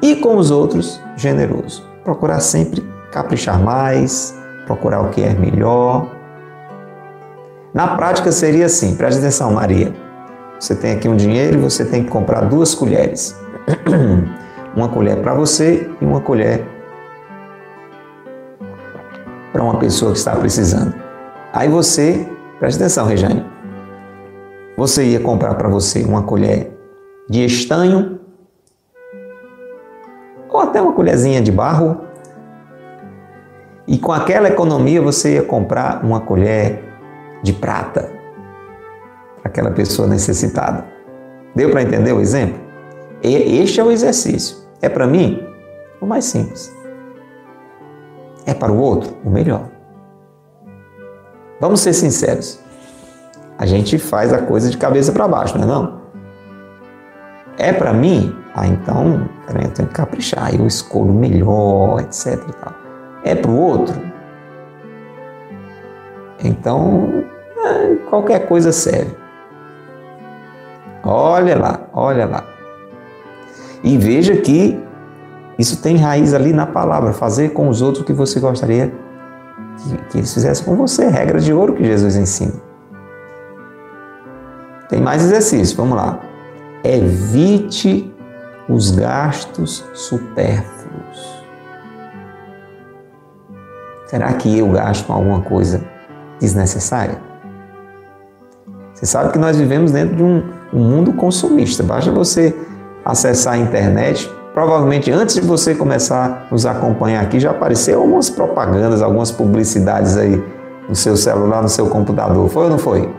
E com os outros, generoso. Procurar sempre caprichar mais, procurar o que é melhor. Na prática seria assim, preste atenção, Maria. Você tem aqui um dinheiro e você tem que comprar duas colheres. uma colher para você e uma colher para uma pessoa que está precisando. Aí você, preste atenção, Rejane. Você ia comprar para você uma colher de estanho ou até uma colherzinha de barro e com aquela economia você ia comprar uma colher de prata para aquela pessoa necessitada. Deu para entender o exemplo? Este é o exercício. É para mim o mais simples. É para o outro o melhor. Vamos ser sinceros. A gente faz a coisa de cabeça para baixo, não é não? É para mim? Ah, então, eu tenho que caprichar, eu escolho melhor, etc. É para o outro. Então, é, qualquer coisa serve. Olha lá, olha lá. E veja que isso tem raiz ali na palavra, fazer com os outros o que você gostaria que, que eles fizessem com você, regra de ouro que Jesus ensina. Tem mais exercício, vamos lá. Evite os gastos supérfluos. Será que eu gasto com alguma coisa desnecessária? Você sabe que nós vivemos dentro de um, um mundo consumista. Basta você acessar a internet. Provavelmente antes de você começar a nos acompanhar aqui, já apareceu algumas propagandas, algumas publicidades aí no seu celular, no seu computador. Foi ou não foi?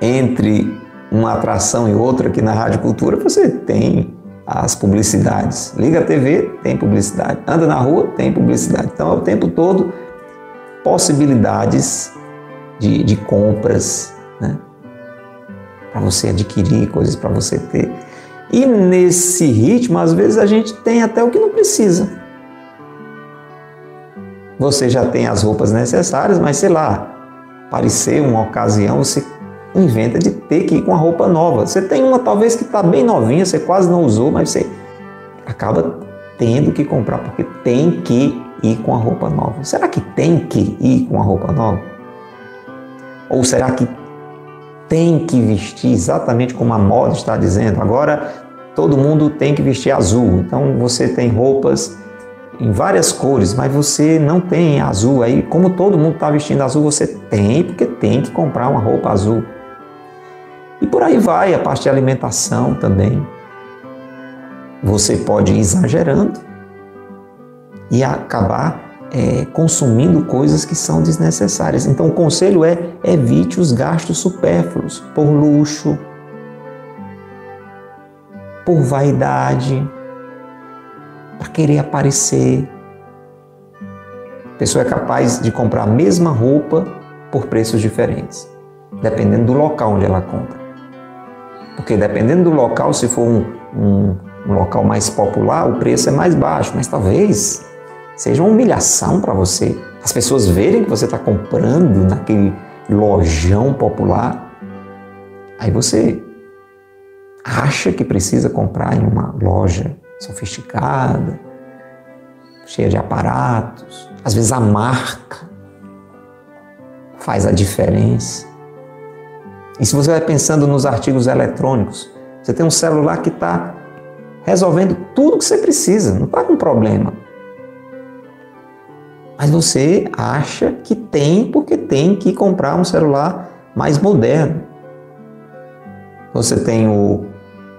Entre uma atração e outra aqui na Rádio Cultura, você tem as publicidades. Liga a TV, tem publicidade. Anda na rua, tem publicidade. Então, é o tempo todo possibilidades de, de compras, né? Para você adquirir coisas para você ter. E nesse ritmo, às vezes a gente tem até o que não precisa. Você já tem as roupas necessárias, mas sei lá, aparecer uma ocasião, você inventa de ter que ir com a roupa nova. Você tem uma talvez que está bem novinha, você quase não usou, mas você acaba tendo que comprar porque tem que ir com a roupa nova. Será que tem que ir com a roupa nova? Ou será que tem que vestir exatamente como a moda está dizendo? Agora todo mundo tem que vestir azul. Então você tem roupas em várias cores, mas você não tem azul. Aí, como todo mundo está vestindo azul, você tem, porque tem que comprar uma roupa azul. E por aí vai, a parte de alimentação também. Você pode ir exagerando e acabar é, consumindo coisas que são desnecessárias. Então, o conselho é evite os gastos supérfluos por luxo, por vaidade, para querer aparecer. A pessoa é capaz de comprar a mesma roupa por preços diferentes, dependendo do local onde ela compra. Porque dependendo do local, se for um, um, um local mais popular, o preço é mais baixo, mas talvez seja uma humilhação para você. As pessoas verem que você está comprando naquele lojão popular, aí você acha que precisa comprar em uma loja sofisticada, cheia de aparatos. Às vezes a marca faz a diferença. E se você vai pensando nos artigos eletrônicos, você tem um celular que está resolvendo tudo que você precisa, não está com problema. Mas você acha que tem porque tem que comprar um celular mais moderno. Você tem o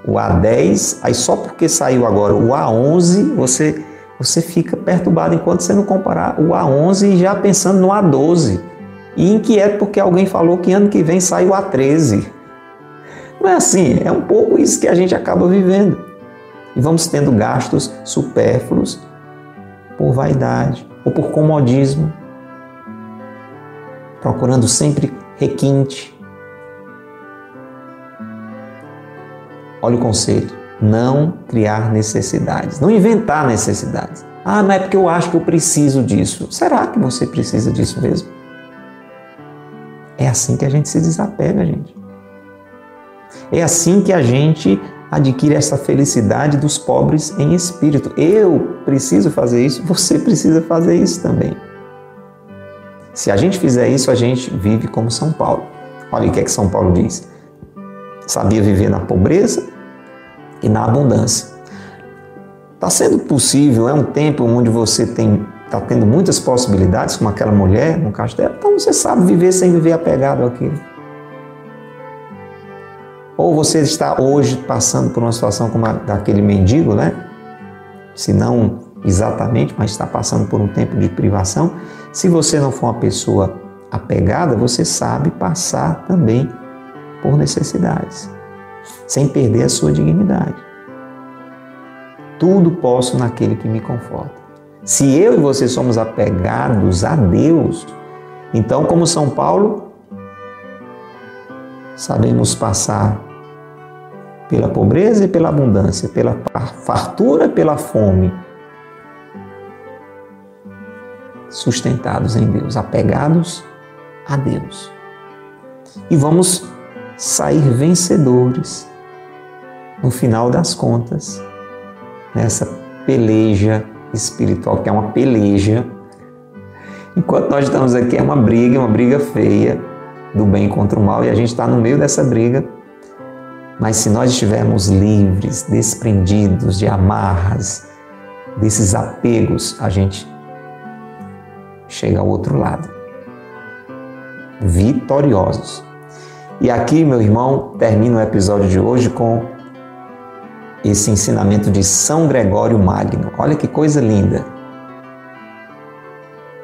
o A10, aí só porque saiu agora o A11, você, você fica perturbado enquanto você não comparar o A11 já pensando no A12. E inquieto porque alguém falou que ano que vem sai o A13. Não é assim, é um pouco isso que a gente acaba vivendo. E vamos tendo gastos supérfluos por vaidade ou por comodismo, procurando sempre requinte, Olha o conselho: não criar necessidades, não inventar necessidades. Ah, mas é porque eu acho que eu preciso disso. Será que você precisa disso mesmo? É assim que a gente se desapega, gente. É assim que a gente adquire essa felicidade dos pobres em espírito. Eu preciso fazer isso, você precisa fazer isso também. Se a gente fizer isso, a gente vive como São Paulo. Olha o que é que São Paulo diz. Sabia viver na pobreza, e na abundância. Está sendo possível, é um tempo onde você tem está tendo muitas possibilidades, como aquela mulher no castelo, então você sabe viver sem viver apegado àquilo. Ou você está hoje passando por uma situação como a daquele mendigo, né? Se não exatamente, mas está passando por um tempo de privação. Se você não for uma pessoa apegada, você sabe passar também por necessidades sem perder a sua dignidade. Tudo posso naquele que me conforta. Se eu e você somos apegados a Deus, então, como São Paulo, sabemos passar pela pobreza e pela abundância, pela fartura pela fome, sustentados em Deus, apegados a Deus. E vamos sair vencedores no final das contas, nessa peleja espiritual, que é uma peleja. Enquanto nós estamos aqui, é uma briga, uma briga feia do bem contra o mal, e a gente está no meio dessa briga. Mas se nós estivermos livres, desprendidos de amarras, desses apegos, a gente chega ao outro lado, vitoriosos. E aqui, meu irmão, termina o episódio de hoje com esse ensinamento de São Gregório Magno. Olha que coisa linda.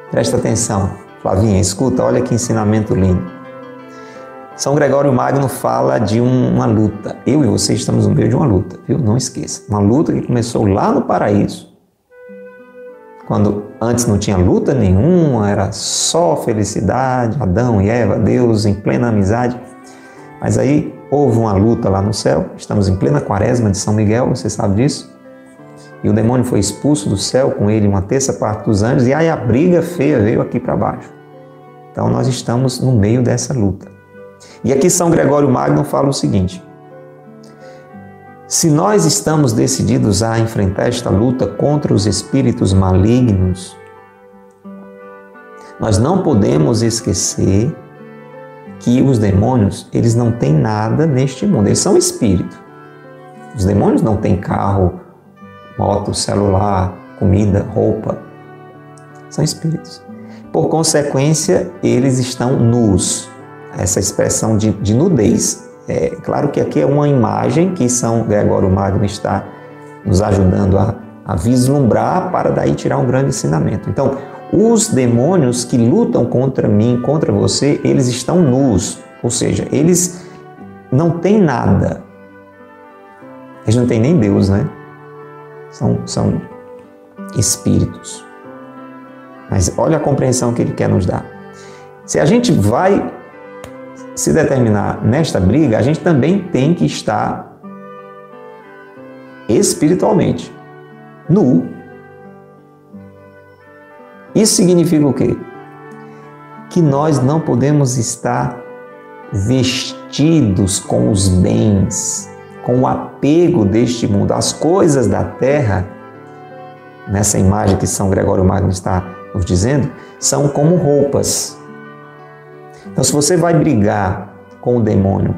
Presta atenção, Flavinha, escuta, olha que ensinamento lindo. São Gregório Magno fala de uma luta. Eu e você estamos no meio de uma luta, viu? Não esqueça. Uma luta que começou lá no paraíso, quando antes não tinha luta nenhuma, era só felicidade, Adão e Eva, Deus em plena amizade. Mas aí houve uma luta lá no céu, estamos em plena quaresma de São Miguel, você sabe disso? E o demônio foi expulso do céu, com ele uma terça parte dos anjos, e aí a briga feia veio aqui para baixo. Então nós estamos no meio dessa luta. E aqui São Gregório Magno fala o seguinte: se nós estamos decididos a enfrentar esta luta contra os espíritos malignos, nós não podemos esquecer que os demônios, eles não têm nada neste mundo, eles são espírito. Os demônios não têm carro, moto, celular, comida, roupa. São espíritos. Por consequência, eles estão nus. Essa expressão de, de nudez. É claro que aqui é uma imagem que São Gregório Magno está nos ajudando a, a vislumbrar para daí tirar um grande ensinamento. Então, os demônios que lutam contra mim, contra você, eles estão nus, ou seja, eles não têm nada. Eles não têm nem Deus, né? São, são espíritos. Mas olha a compreensão que ele quer nos dar. Se a gente vai se determinar nesta briga, a gente também tem que estar espiritualmente nu isso significa o quê? Que nós não podemos estar vestidos com os bens, com o apego deste mundo, as coisas da terra, nessa imagem que São Gregório Magno está nos dizendo, são como roupas. Então, se você vai brigar com o demônio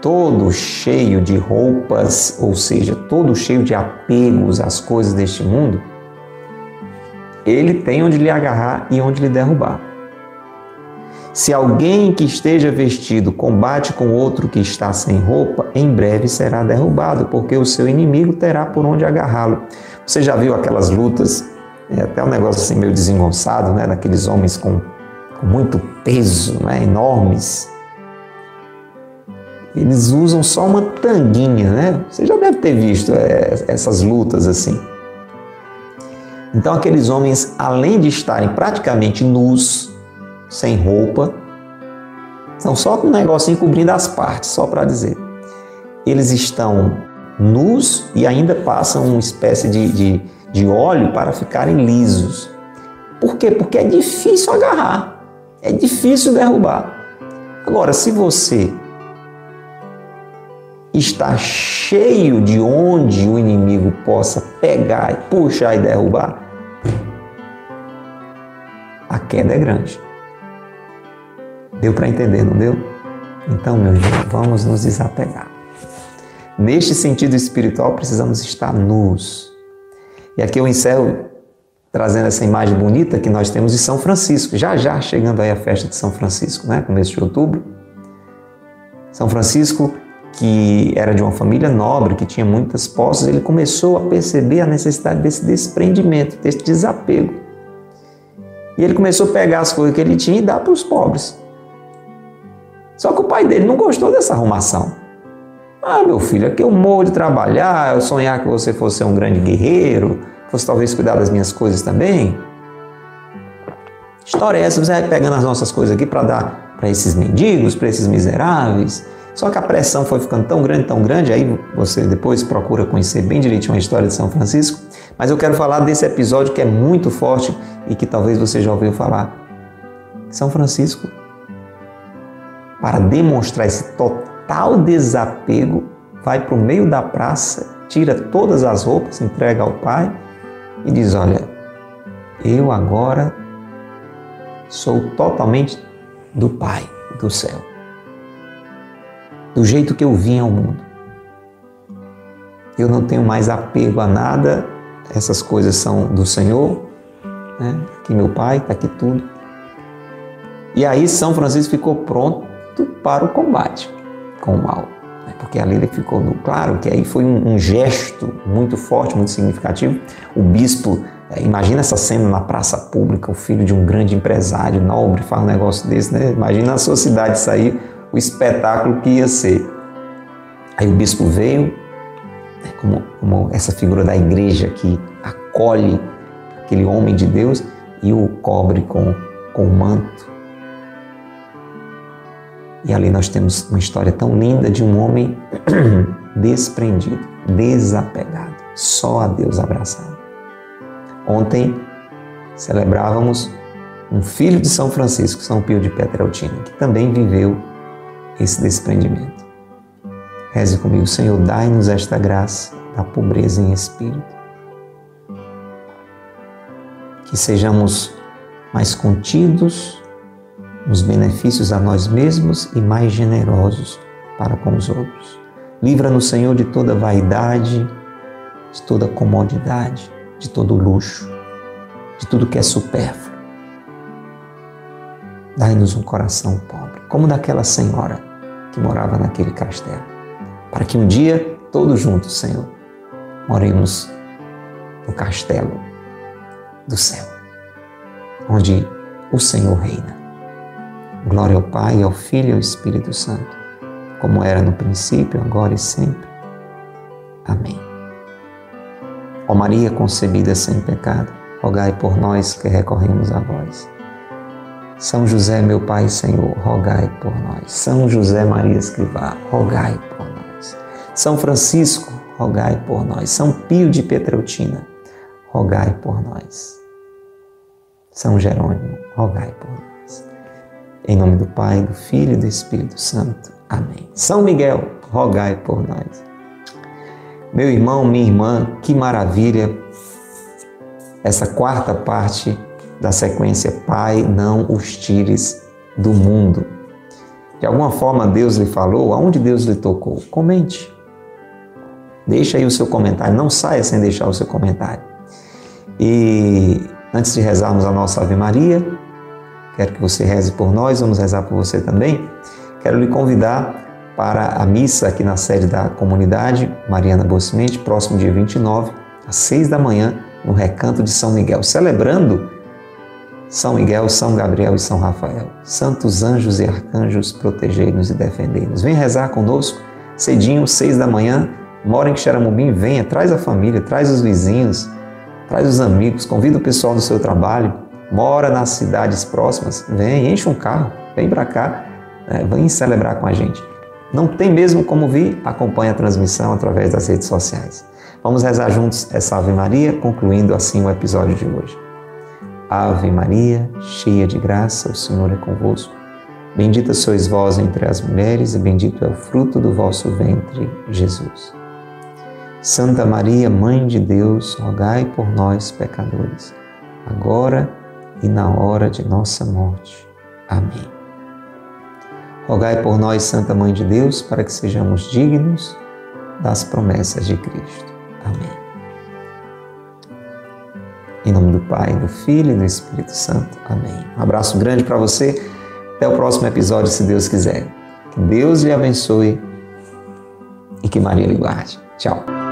todo cheio de roupas, ou seja, todo cheio de apegos às coisas deste mundo, ele tem onde lhe agarrar e onde lhe derrubar. Se alguém que esteja vestido combate com outro que está sem roupa, em breve será derrubado, porque o seu inimigo terá por onde agarrá-lo. Você já viu aquelas lutas, é até um negócio assim meio desengonçado, né? Daqueles homens com, com muito peso, né? enormes. Eles usam só uma tanguinha, né? Você já deve ter visto é, essas lutas assim. Então, aqueles homens, além de estarem praticamente nus, sem roupa, são só com um negocinho cobrindo as partes, só para dizer. Eles estão nus e ainda passam uma espécie de, de, de óleo para ficarem lisos. Por quê? Porque é difícil agarrar, é difícil derrubar. Agora, se você está cheio de onde o inimigo possa pegar puxar e derrubar, a queda é grande. Deu para entender, não deu? Então, meu irmão, vamos nos desapegar. Neste sentido espiritual, precisamos estar nus. E aqui eu encerro trazendo essa imagem bonita que nós temos de São Francisco. Já já chegando aí a festa de São Francisco, né? Começo de outubro. São Francisco que era de uma família nobre, que tinha muitas posses, ele começou a perceber a necessidade desse desprendimento, desse desapego. E ele começou a pegar as coisas que ele tinha e dar para os pobres. Só que o pai dele não gostou dessa arrumação. Ah, meu filho, aqui eu morro de trabalhar, eu sonhar que você fosse um grande guerreiro, fosse talvez cuidar das minhas coisas também. História é essa, você vai pegando as nossas coisas aqui para dar para esses mendigos, para esses miseráveis. Só que a pressão foi ficando tão grande, tão grande, aí você depois procura conhecer bem direitinho a história de São Francisco. Mas eu quero falar desse episódio que é muito forte e que talvez você já ouviu falar. São Francisco, para demonstrar esse total desapego, vai para o meio da praça, tira todas as roupas, entrega ao Pai e diz: Olha, eu agora sou totalmente do Pai do céu do jeito que eu vim ao mundo. Eu não tenho mais apego a nada, essas coisas são do Senhor, né? aqui meu Pai, está aqui tudo. E aí São Francisco ficou pronto para o combate com o mal. Porque ali ficou claro que aí foi um, um gesto muito forte, muito significativo. O bispo, é, imagina essa cena na praça pública, o filho de um grande empresário nobre faz um negócio desse, né? Imagina a sua cidade sair o espetáculo que ia ser. Aí o bispo veio, né, como, como essa figura da igreja que acolhe aquele homem de Deus e o cobre com, com o manto. E ali nós temos uma história tão linda de um homem desprendido, desapegado, só a Deus abraçado. Ontem celebrávamos um filho de São Francisco, São Pio de Petrelcina, que também viveu esse desprendimento. Reze comigo, Senhor, dai-nos esta graça da pobreza em espírito. Que sejamos mais contidos nos benefícios a nós mesmos e mais generosos para com os outros. Livra-nos, Senhor, de toda vaidade, de toda comodidade. de todo luxo, de tudo que é supérfluo. Dai-nos um coração pobre, como daquela senhora que morava naquele castelo, para que um dia, todos juntos, Senhor, moremos no castelo do céu, onde o Senhor reina. Glória ao Pai, ao Filho e ao Espírito Santo, como era no princípio, agora e sempre. Amém. Ó Maria concebida sem pecado, rogai por nós que recorremos a vós. São José, meu Pai e Senhor, rogai por nós. São José Maria Escrivá, rogai por nós. São Francisco, rogai por nós. São Pio de Petreutina, rogai por nós. São Jerônimo, rogai por nós. Em nome do Pai, do Filho e do Espírito Santo. Amém. São Miguel, rogai por nós. Meu irmão, minha irmã, que maravilha essa quarta parte da sequência Pai, não os tires do mundo. De alguma forma Deus lhe falou, aonde Deus lhe tocou? Comente. Deixa aí o seu comentário, não saia sem deixar o seu comentário. E antes de rezarmos a nossa Ave Maria, quero que você reze por nós, vamos rezar por você também. Quero lhe convidar para a missa aqui na sede da comunidade Mariana Bocimente, próximo dia 29, às 6 da manhã, no Recanto de São Miguel, celebrando São Miguel, São Gabriel e São Rafael. Santos anjos e arcanjos, protegei-nos e defendei-nos. Vem rezar conosco, cedinho, 6 da manhã, mora em Xeramubim, venha, traz a família, traz os vizinhos, traz os amigos, convida o pessoal do seu trabalho, mora nas cidades próximas, vem, enche um carro, vem para cá, né, vem celebrar com a gente. Não tem mesmo como vir? Acompanhe a transmissão através das redes sociais. Vamos rezar juntos essa Ave Maria, concluindo assim o episódio de hoje. Ave Maria, cheia de graça, o Senhor é convosco. Bendita sois vós entre as mulheres, e bendito é o fruto do vosso ventre, Jesus. Santa Maria, Mãe de Deus, rogai por nós, pecadores, agora e na hora de nossa morte. Amém. Rogai por nós, Santa Mãe de Deus, para que sejamos dignos das promessas de Cristo. Amém. Em nome do Pai, do Filho e do Espírito Santo. Amém. Um abraço grande para você. Até o próximo episódio, se Deus quiser. Que Deus lhe abençoe e que Maria lhe guarde. Tchau.